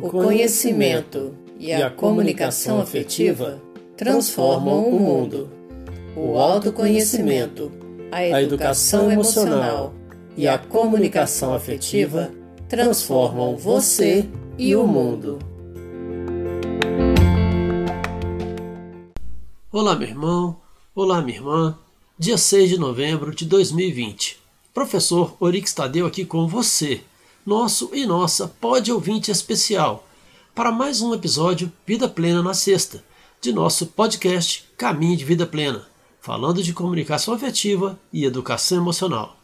O conhecimento e a comunicação afetiva transformam o mundo. O autoconhecimento, a educação emocional e a comunicação afetiva transformam você e o mundo. Olá, meu irmão. Olá, minha irmã. Dia 6 de novembro de 2020. Professor Orix Tadeu aqui com você nosso e nossa pode ouvinte especial para mais um episódio Vida Plena na Sexta, de nosso podcast Caminho de Vida Plena, falando de comunicação afetiva e educação emocional.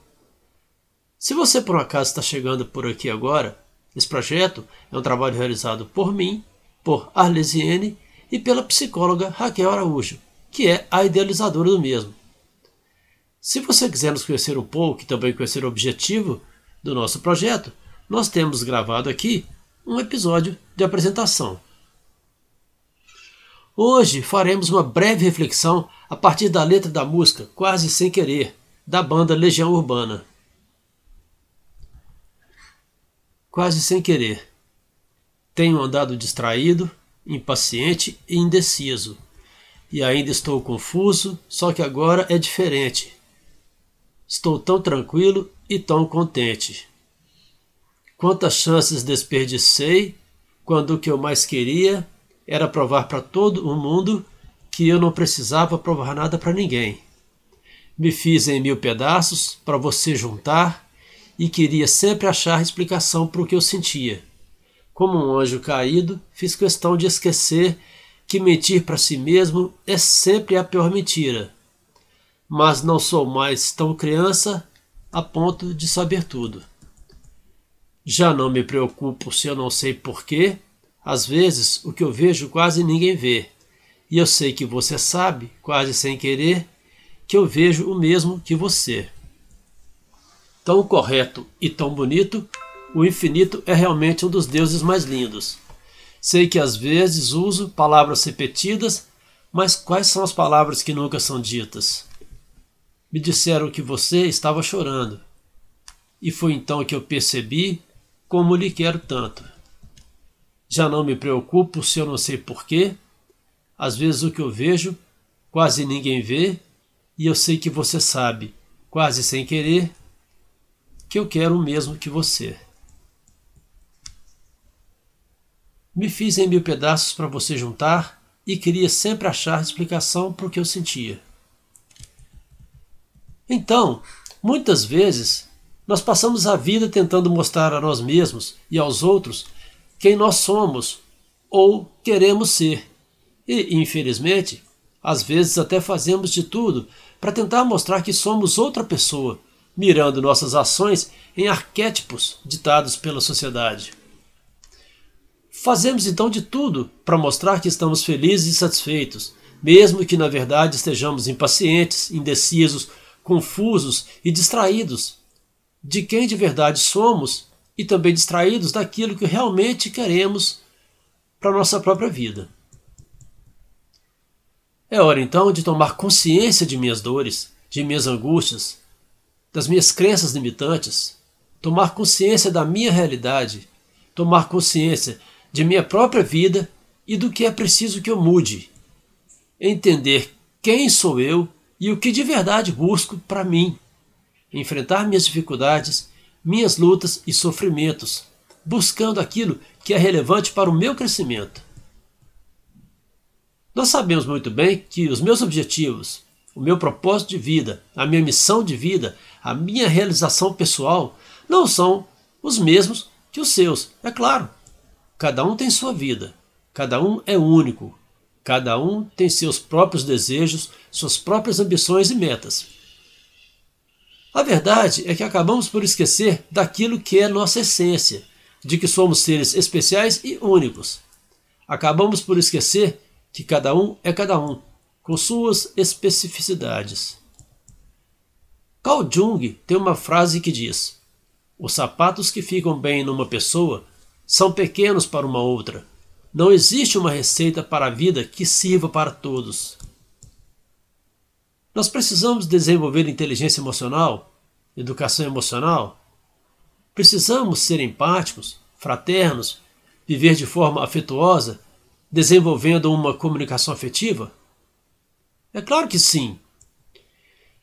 Se você por um acaso está chegando por aqui agora, esse projeto é um trabalho realizado por mim, por Arlesiene e pela psicóloga Raquel Araújo, que é a idealizadora do mesmo. Se você quiser nos conhecer um pouco e também conhecer o objetivo do nosso projeto, nós temos gravado aqui um episódio de apresentação. Hoje faremos uma breve reflexão a partir da letra da música Quase Sem Querer, da banda Legião Urbana. Quase sem querer. Tenho andado distraído, impaciente e indeciso. E ainda estou confuso, só que agora é diferente. Estou tão tranquilo e tão contente. Quantas chances desperdicei quando o que eu mais queria era provar para todo o mundo que eu não precisava provar nada para ninguém. Me fiz em mil pedaços para você juntar e queria sempre achar explicação para o que eu sentia. Como um anjo caído, fiz questão de esquecer que mentir para si mesmo é sempre a pior mentira. Mas não sou mais tão criança a ponto de saber tudo. Já não me preocupo se eu não sei porquê. Às vezes o que eu vejo quase ninguém vê. E eu sei que você sabe, quase sem querer, que eu vejo o mesmo que você. Tão correto e tão bonito, o infinito é realmente um dos deuses mais lindos. Sei que às vezes uso palavras repetidas, mas quais são as palavras que nunca são ditas? Me disseram que você estava chorando. E foi então que eu percebi como lhe quero tanto. Já não me preocupo se eu não sei porquê. Às vezes o que eu vejo, quase ninguém vê, e eu sei que você sabe, quase sem querer, que eu quero o mesmo que você. Me fiz em mil pedaços para você juntar e queria sempre achar explicação para o que eu sentia. Então, muitas vezes nós passamos a vida tentando mostrar a nós mesmos e aos outros quem nós somos ou queremos ser. E, infelizmente, às vezes até fazemos de tudo para tentar mostrar que somos outra pessoa, mirando nossas ações em arquétipos ditados pela sociedade. Fazemos então de tudo para mostrar que estamos felizes e satisfeitos, mesmo que na verdade estejamos impacientes, indecisos, confusos e distraídos de quem de verdade somos e também distraídos daquilo que realmente queremos para a nossa própria vida. É hora então de tomar consciência de minhas dores, de minhas angústias, das minhas crenças limitantes, tomar consciência da minha realidade, tomar consciência de minha própria vida e do que é preciso que eu mude, entender quem sou eu e o que de verdade busco para mim enfrentar minhas dificuldades, minhas lutas e sofrimentos, buscando aquilo que é relevante para o meu crescimento. Nós sabemos muito bem que os meus objetivos, o meu propósito de vida, a minha missão de vida, a minha realização pessoal não são os mesmos que os seus. É claro, cada um tem sua vida, cada um é único, cada um tem seus próprios desejos, suas próprias ambições e metas. A verdade é que acabamos por esquecer daquilo que é nossa essência, de que somos seres especiais e únicos. Acabamos por esquecer que cada um é cada um, com suas especificidades. Carl Jung tem uma frase que diz: Os sapatos que ficam bem numa pessoa são pequenos para uma outra. Não existe uma receita para a vida que sirva para todos. Nós precisamos desenvolver inteligência emocional, educação emocional. Precisamos ser empáticos, fraternos, viver de forma afetuosa, desenvolvendo uma comunicação afetiva? É claro que sim.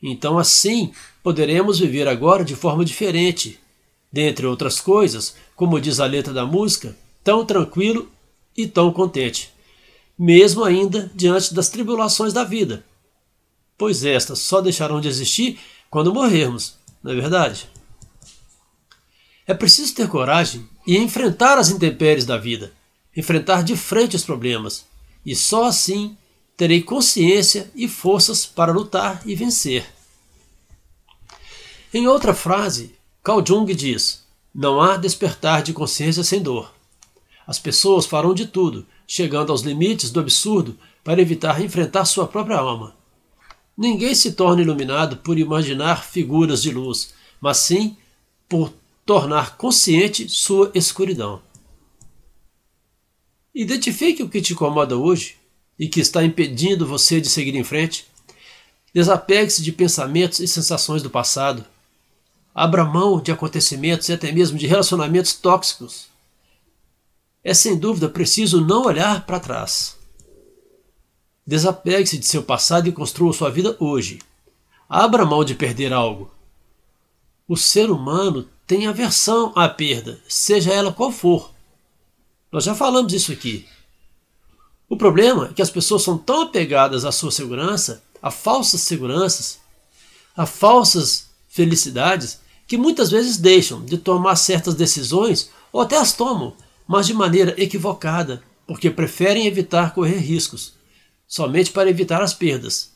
Então, assim, poderemos viver agora de forma diferente, dentre outras coisas, como diz a letra da música, tão tranquilo e tão contente, mesmo ainda diante das tribulações da vida, pois estas só deixarão de existir quando morrermos, não é verdade? É preciso ter coragem e enfrentar as intempéries da vida, enfrentar de frente os problemas, e só assim terei consciência e forças para lutar e vencer. Em outra frase, Carl Jung diz: Não há despertar de consciência sem dor. As pessoas farão de tudo, chegando aos limites do absurdo, para evitar enfrentar sua própria alma. Ninguém se torna iluminado por imaginar figuras de luz, mas sim por tornar consciente sua escuridão. Identifique o que te incomoda hoje e que está impedindo você de seguir em frente. Desapegue-se de pensamentos e sensações do passado. Abra mão de acontecimentos e até mesmo de relacionamentos tóxicos. É sem dúvida preciso não olhar para trás. Desapegue-se de seu passado e construa sua vida hoje. Abra mão de perder algo. O ser humano tem aversão à perda, seja ela qual for. Nós já falamos isso aqui. O problema é que as pessoas são tão apegadas à sua segurança, a falsas seguranças, a falsas felicidades, que muitas vezes deixam de tomar certas decisões ou até as tomam, mas de maneira equivocada, porque preferem evitar correr riscos, somente para evitar as perdas.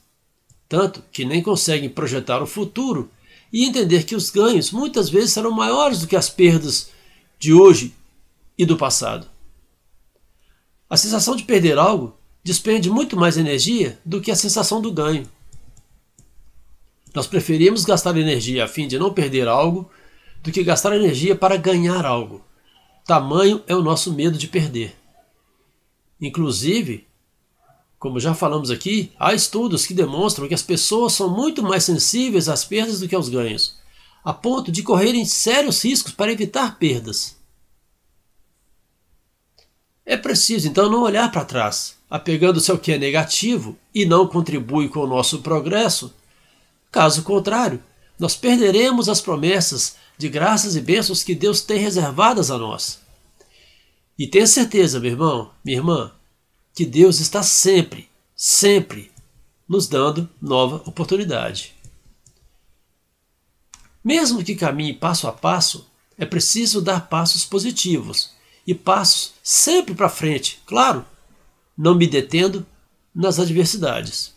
Tanto que nem conseguem projetar o futuro e entender que os ganhos muitas vezes serão maiores do que as perdas de hoje e do passado. A sensação de perder algo despende muito mais energia do que a sensação do ganho. Nós preferimos gastar energia a fim de não perder algo do que gastar energia para ganhar algo. Tamanho é o nosso medo de perder. Inclusive, como já falamos aqui, há estudos que demonstram que as pessoas são muito mais sensíveis às perdas do que aos ganhos, a ponto de correrem sérios riscos para evitar perdas. É preciso então não olhar para trás, apegando-se ao que é negativo e não contribui com o nosso progresso. Caso contrário, nós perderemos as promessas de graças e bênçãos que Deus tem reservadas a nós. E tenha certeza, meu irmão, minha irmã, que Deus está sempre, sempre nos dando nova oportunidade. Mesmo que caminhe passo a passo, é preciso dar passos positivos e passos sempre para frente, claro, não me detendo nas adversidades.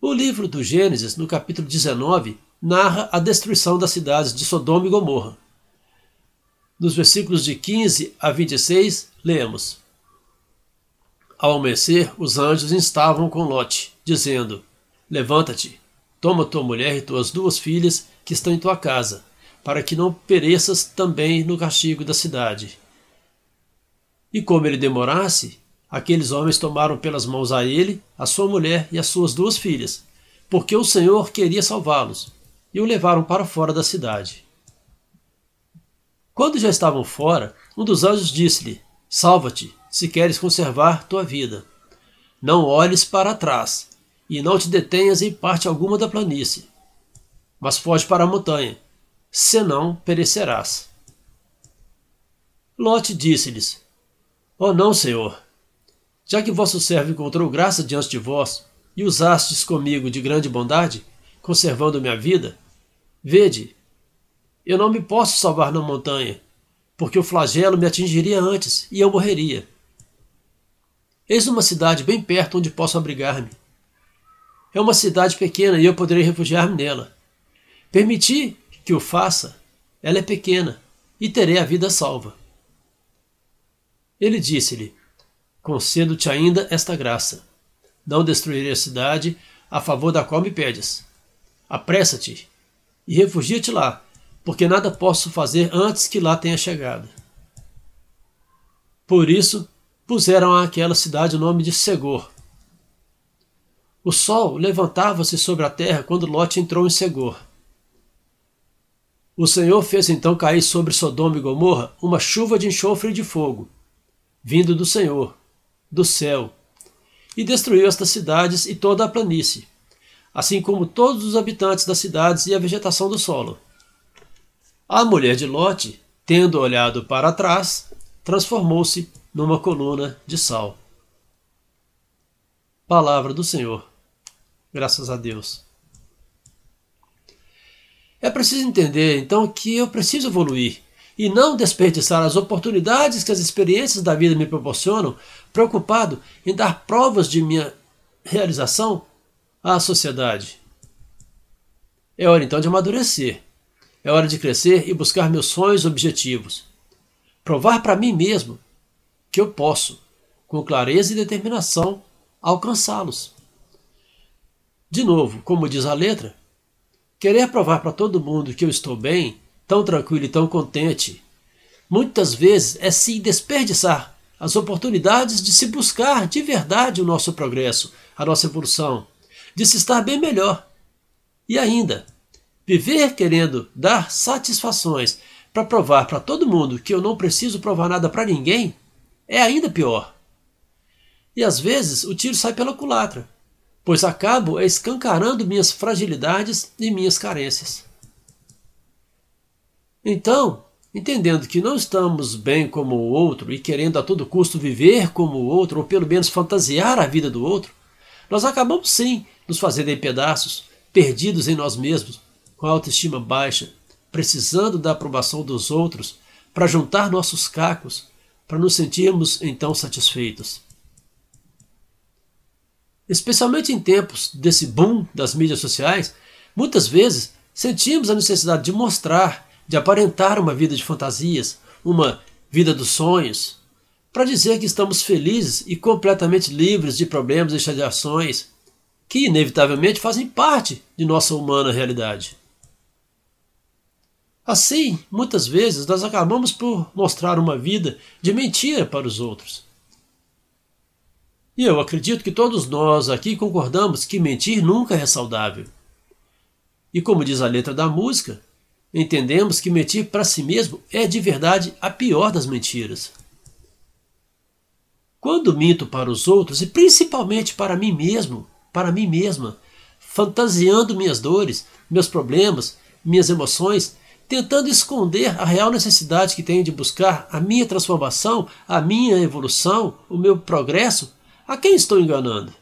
O livro do Gênesis, no capítulo 19, narra a destruição das cidades de Sodoma e Gomorra. Nos versículos de 15 a 26, lemos: Ao amanhecer, os anjos estavam com Lote, dizendo: Levanta-te, toma tua mulher e tuas duas filhas que estão em tua casa, para que não pereças também no castigo da cidade. E como ele demorasse, aqueles homens tomaram pelas mãos a ele, a sua mulher e as suas duas filhas, porque o Senhor queria salvá-los e o levaram para fora da cidade. Quando já estavam fora, um dos anjos disse-lhe: Salva-te, se queres conservar tua vida. Não olhes para trás, e não te detenhas em parte alguma da planície, mas foge para a montanha, senão perecerás. Lote disse-lhes: Oh não, Senhor, já que vosso servo encontrou graça diante de vós, e usastes comigo de grande bondade, conservando minha vida, Vede, eu não me posso salvar na montanha, porque o flagelo me atingiria antes e eu morreria. Eis uma cidade bem perto onde posso abrigar-me. É uma cidade pequena e eu poderei refugiar-me nela. Permiti que o faça, ela é pequena e terei a vida salva. Ele disse-lhe: Concedo-te ainda esta graça. Não destruirei a cidade a favor da qual me pedes. Apressa-te e refugia-te lá, porque nada posso fazer antes que lá tenha chegado. Por isso, puseram àquela cidade o nome de Segor. O sol levantava-se sobre a terra quando Lote entrou em Segor. O Senhor fez então cair sobre Sodoma e Gomorra uma chuva de enxofre e de fogo, vindo do Senhor, do céu, e destruiu estas cidades e toda a planície, assim como todos os habitantes das cidades e a vegetação do solo. A mulher de Lote, tendo olhado para trás, transformou-se numa coluna de sal. Palavra do Senhor. Graças a Deus. É preciso entender, então, que eu preciso evoluir e não desperdiçar as oportunidades que as experiências da vida me proporcionam, preocupado em dar provas de minha realização à sociedade. É hora então de amadurecer. É hora de crescer e buscar meus sonhos e objetivos. Provar para mim mesmo que eu posso, com clareza e determinação, alcançá-los. De novo, como diz a letra, Querer provar para todo mundo que eu estou bem, tão tranquilo e tão contente, muitas vezes é se desperdiçar as oportunidades de se buscar de verdade o nosso progresso, a nossa evolução, de se estar bem melhor. E ainda, viver querendo dar satisfações para provar para todo mundo que eu não preciso provar nada para ninguém é ainda pior. E às vezes o tiro sai pela culatra pois acabo escancarando minhas fragilidades e minhas carências. Então, entendendo que não estamos bem como o outro e querendo a todo custo viver como o outro, ou pelo menos fantasiar a vida do outro, nós acabamos sim nos fazendo em pedaços, perdidos em nós mesmos, com a autoestima baixa, precisando da aprovação dos outros para juntar nossos cacos, para nos sentirmos então satisfeitos. Especialmente em tempos desse boom das mídias sociais, muitas vezes sentimos a necessidade de mostrar, de aparentar uma vida de fantasias, uma vida dos sonhos, para dizer que estamos felizes e completamente livres de problemas e chateações que inevitavelmente fazem parte de nossa humana realidade. Assim, muitas vezes nós acabamos por mostrar uma vida de mentira para os outros e eu acredito que todos nós aqui concordamos que mentir nunca é saudável. E como diz a letra da música, entendemos que mentir para si mesmo é de verdade a pior das mentiras. Quando minto para os outros, e principalmente para mim mesmo, para mim mesma, fantasiando minhas dores, meus problemas, minhas emoções, tentando esconder a real necessidade que tenho de buscar a minha transformação, a minha evolução, o meu progresso, a quem estou enganando?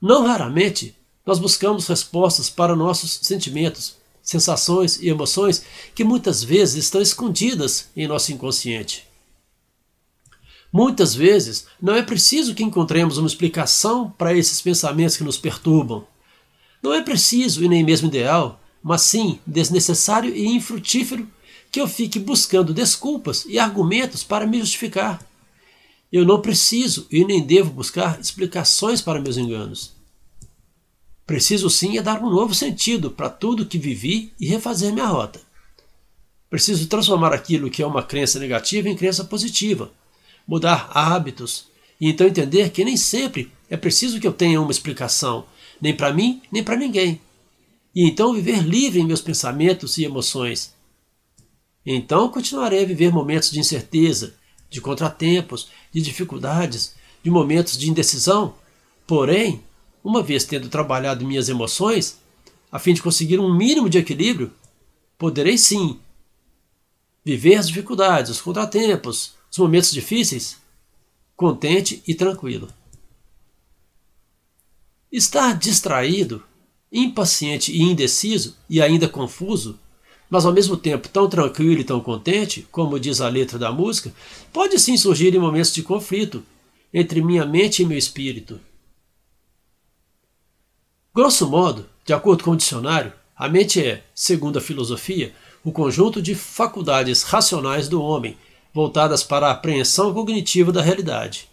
Não raramente nós buscamos respostas para nossos sentimentos, sensações e emoções que muitas vezes estão escondidas em nosso inconsciente. Muitas vezes não é preciso que encontremos uma explicação para esses pensamentos que nos perturbam. Não é preciso e nem mesmo ideal, mas sim desnecessário e infrutífero que eu fique buscando desculpas e argumentos para me justificar. Eu não preciso e nem devo buscar explicações para meus enganos. Preciso sim é dar um novo sentido para tudo que vivi e refazer minha rota. Preciso transformar aquilo que é uma crença negativa em crença positiva, mudar hábitos e então entender que nem sempre é preciso que eu tenha uma explicação, nem para mim, nem para ninguém. E então viver livre em meus pensamentos e emoções. Então continuarei a viver momentos de incerteza, de contratempos, de dificuldades, de momentos de indecisão. Porém, uma vez tendo trabalhado minhas emoções, a fim de conseguir um mínimo de equilíbrio, poderei sim viver as dificuldades, os contratempos, os momentos difíceis, contente e tranquilo. Estar distraído, impaciente e indeciso e ainda confuso mas ao mesmo tempo tão tranquilo e tão contente, como diz a letra da música, pode sim surgir em momentos de conflito entre minha mente e meu espírito. Grosso modo, de acordo com o dicionário, a mente é, segundo a filosofia, o conjunto de faculdades racionais do homem, voltadas para a apreensão cognitiva da realidade.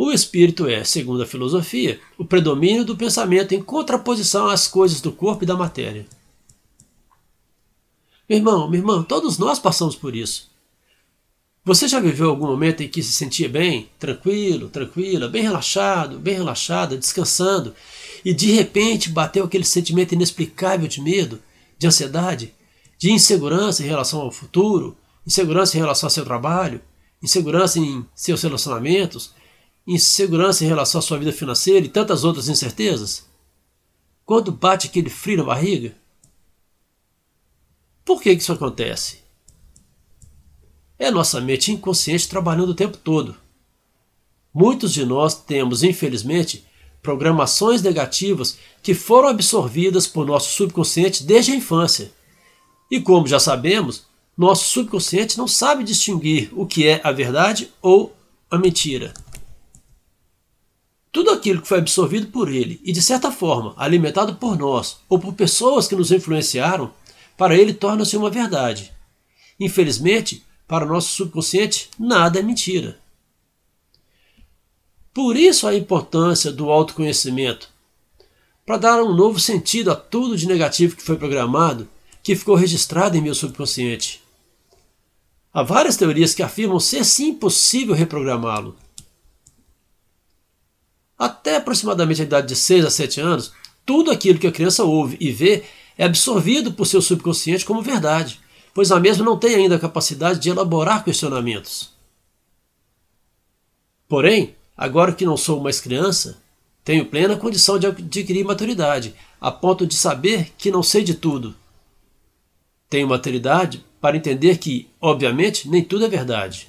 O espírito é, segundo a filosofia, o predomínio do pensamento em contraposição às coisas do corpo e da matéria. Meu irmão, minha irmã, todos nós passamos por isso. Você já viveu algum momento em que se sentia bem, tranquilo, tranquila, bem relaxado, bem relaxada, descansando, e de repente bateu aquele sentimento inexplicável de medo, de ansiedade, de insegurança em relação ao futuro, insegurança em relação ao seu trabalho, insegurança em seus relacionamentos, insegurança em relação à sua vida financeira e tantas outras incertezas? Quando bate aquele frio na barriga? Por que isso acontece? É nossa mente inconsciente trabalhando o tempo todo. Muitos de nós temos, infelizmente, programações negativas que foram absorvidas por nosso subconsciente desde a infância. E como já sabemos, nosso subconsciente não sabe distinguir o que é a verdade ou a mentira. Tudo aquilo que foi absorvido por ele e, de certa forma, alimentado por nós ou por pessoas que nos influenciaram, para ele torna-se uma verdade. Infelizmente, para o nosso subconsciente, nada é mentira. Por isso a importância do autoconhecimento, para dar um novo sentido a tudo de negativo que foi programado, que ficou registrado em meu subconsciente. Há várias teorias que afirmam ser sim possível reprogramá-lo. Até aproximadamente a idade de 6 a 7 anos, tudo aquilo que a criança ouve e vê é absorvido por seu subconsciente como verdade, pois a mesma não tem ainda a capacidade de elaborar questionamentos. Porém, agora que não sou mais criança, tenho plena condição de adquirir maturidade, a ponto de saber que não sei de tudo. Tenho maturidade para entender que, obviamente, nem tudo é verdade.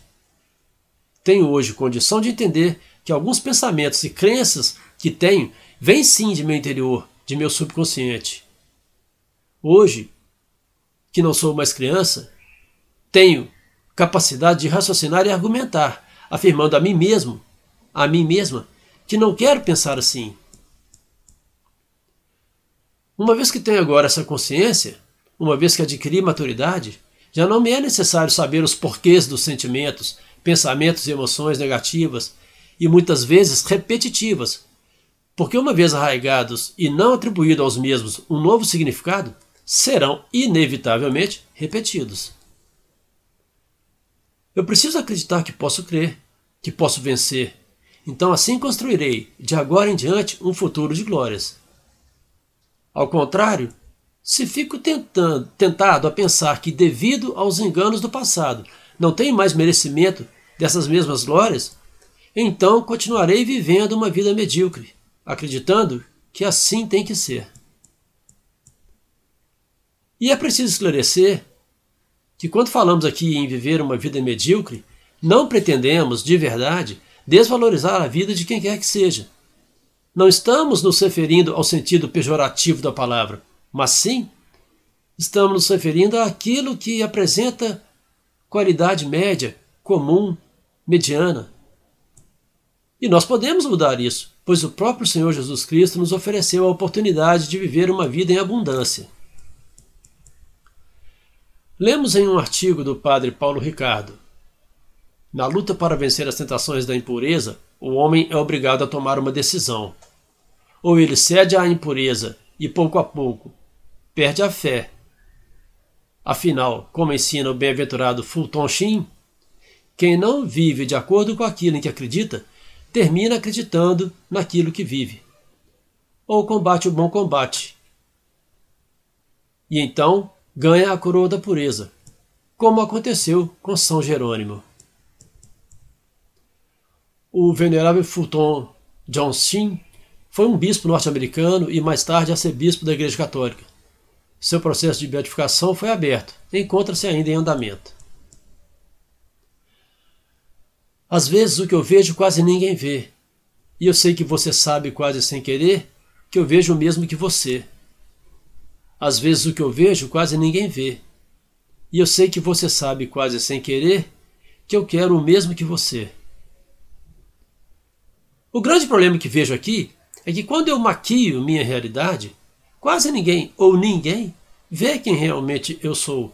Tenho hoje condição de entender que alguns pensamentos e crenças que tenho vêm sim de meu interior, de meu subconsciente. Hoje, que não sou mais criança, tenho capacidade de raciocinar e argumentar, afirmando a mim mesmo, a mim mesma, que não quero pensar assim. Uma vez que tenho agora essa consciência, uma vez que adquiri maturidade, já não me é necessário saber os porquês dos sentimentos, pensamentos e emoções negativas e muitas vezes repetitivas, porque uma vez arraigados e não atribuído aos mesmos um novo significado, serão inevitavelmente repetidos. Eu preciso acreditar que posso crer, que posso vencer. Então assim construirei, de agora em diante, um futuro de glórias. Ao contrário, se fico tentando, tentado a pensar que, devido aos enganos do passado, não tenho mais merecimento dessas mesmas glórias, então continuarei vivendo uma vida medíocre, acreditando que assim tem que ser. E é preciso esclarecer que, quando falamos aqui em viver uma vida medíocre, não pretendemos, de verdade, desvalorizar a vida de quem quer que seja. Não estamos nos referindo ao sentido pejorativo da palavra, mas sim estamos nos referindo àquilo que apresenta qualidade média, comum, mediana. E nós podemos mudar isso, pois o próprio Senhor Jesus Cristo nos ofereceu a oportunidade de viver uma vida em abundância. Lemos em um artigo do padre Paulo Ricardo: Na luta para vencer as tentações da impureza, o homem é obrigado a tomar uma decisão. Ou ele cede à impureza e, pouco a pouco, perde a fé. Afinal, como ensina o bem-aventurado Fulton Sheen, quem não vive de acordo com aquilo em que acredita, termina acreditando naquilo que vive. Ou combate o bom combate. E então ganha a coroa da pureza, como aconteceu com São Jerônimo. O venerável Fulton John Sheen foi um bispo norte-americano e mais tarde arcebispo da Igreja Católica. Seu processo de beatificação foi aberto, encontra-se ainda em andamento. Às vezes o que eu vejo quase ninguém vê, e eu sei que você sabe quase sem querer que eu vejo o mesmo que você. Às vezes o que eu vejo quase ninguém vê, e eu sei que você sabe quase sem querer que eu quero o mesmo que você. O grande problema que vejo aqui é que quando eu maquio minha realidade, Quase ninguém ou ninguém vê quem realmente eu sou.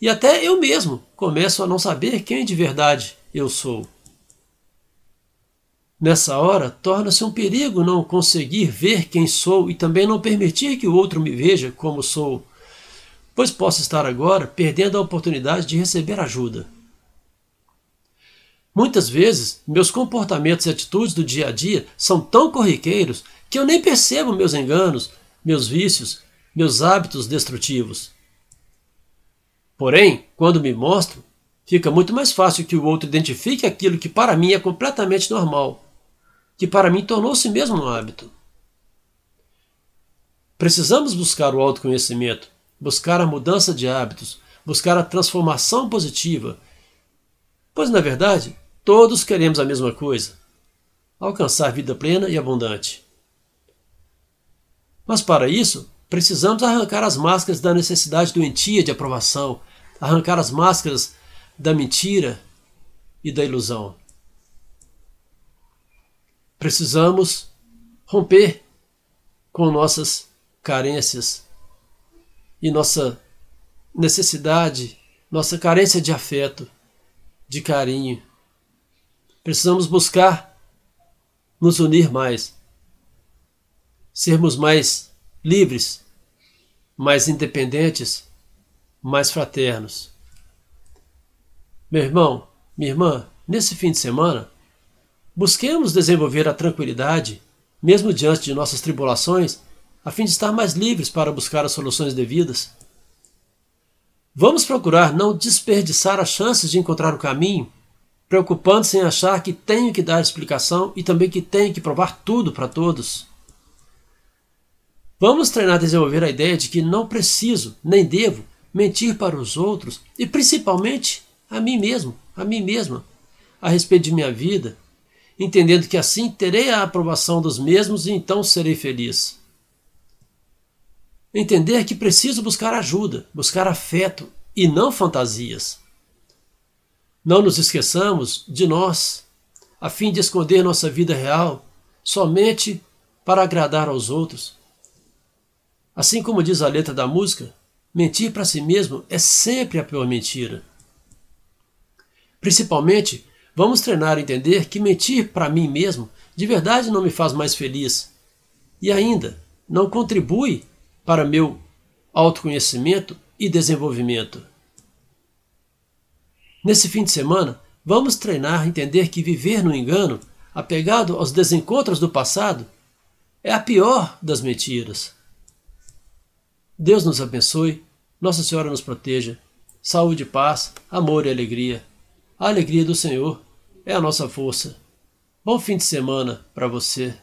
E até eu mesmo começo a não saber quem de verdade eu sou. Nessa hora, torna-se um perigo não conseguir ver quem sou e também não permitir que o outro me veja como sou, pois posso estar agora perdendo a oportunidade de receber ajuda. Muitas vezes, meus comportamentos e atitudes do dia a dia são tão corriqueiros que eu nem percebo meus enganos, meus vícios, meus hábitos destrutivos. Porém, quando me mostro, fica muito mais fácil que o outro identifique aquilo que para mim é completamente normal, que para mim tornou-se mesmo um hábito. Precisamos buscar o autoconhecimento, buscar a mudança de hábitos, buscar a transformação positiva, pois na verdade todos queremos a mesma coisa: alcançar vida plena e abundante. Mas para isso, precisamos arrancar as máscaras da necessidade doentia de aprovação, arrancar as máscaras da mentira e da ilusão. Precisamos romper com nossas carências e nossa necessidade, nossa carência de afeto, de carinho. Precisamos buscar nos unir mais, sermos mais livres, mais independentes, mais fraternos. Meu irmão, minha irmã, nesse fim de semana, busquemos desenvolver a tranquilidade, mesmo diante de nossas tribulações, a fim de estar mais livres para buscar as soluções devidas. Vamos procurar não desperdiçar as chances de encontrar o caminho, preocupando-se em achar que tenho que dar explicação e também que tenho que provar tudo para todos. Vamos treinar a desenvolver a ideia de que não preciso, nem devo, mentir para os outros e principalmente a mim mesmo, a mim mesma, a respeito de minha vida, entendendo que assim terei a aprovação dos mesmos e então serei feliz. Entender que preciso buscar ajuda, buscar afeto e não fantasias. Não nos esqueçamos de nós, a fim de esconder nossa vida real somente para agradar aos outros. Assim como diz a letra da música, mentir para si mesmo é sempre a pior mentira. Principalmente, vamos treinar a entender que mentir para mim mesmo de verdade não me faz mais feliz e ainda não contribui para meu autoconhecimento e desenvolvimento. Nesse fim de semana, vamos treinar a entender que viver no engano, apegado aos desencontros do passado, é a pior das mentiras. Deus nos abençoe, Nossa Senhora nos proteja. Saúde, paz, amor e alegria. A alegria do Senhor é a nossa força. Bom fim de semana para você.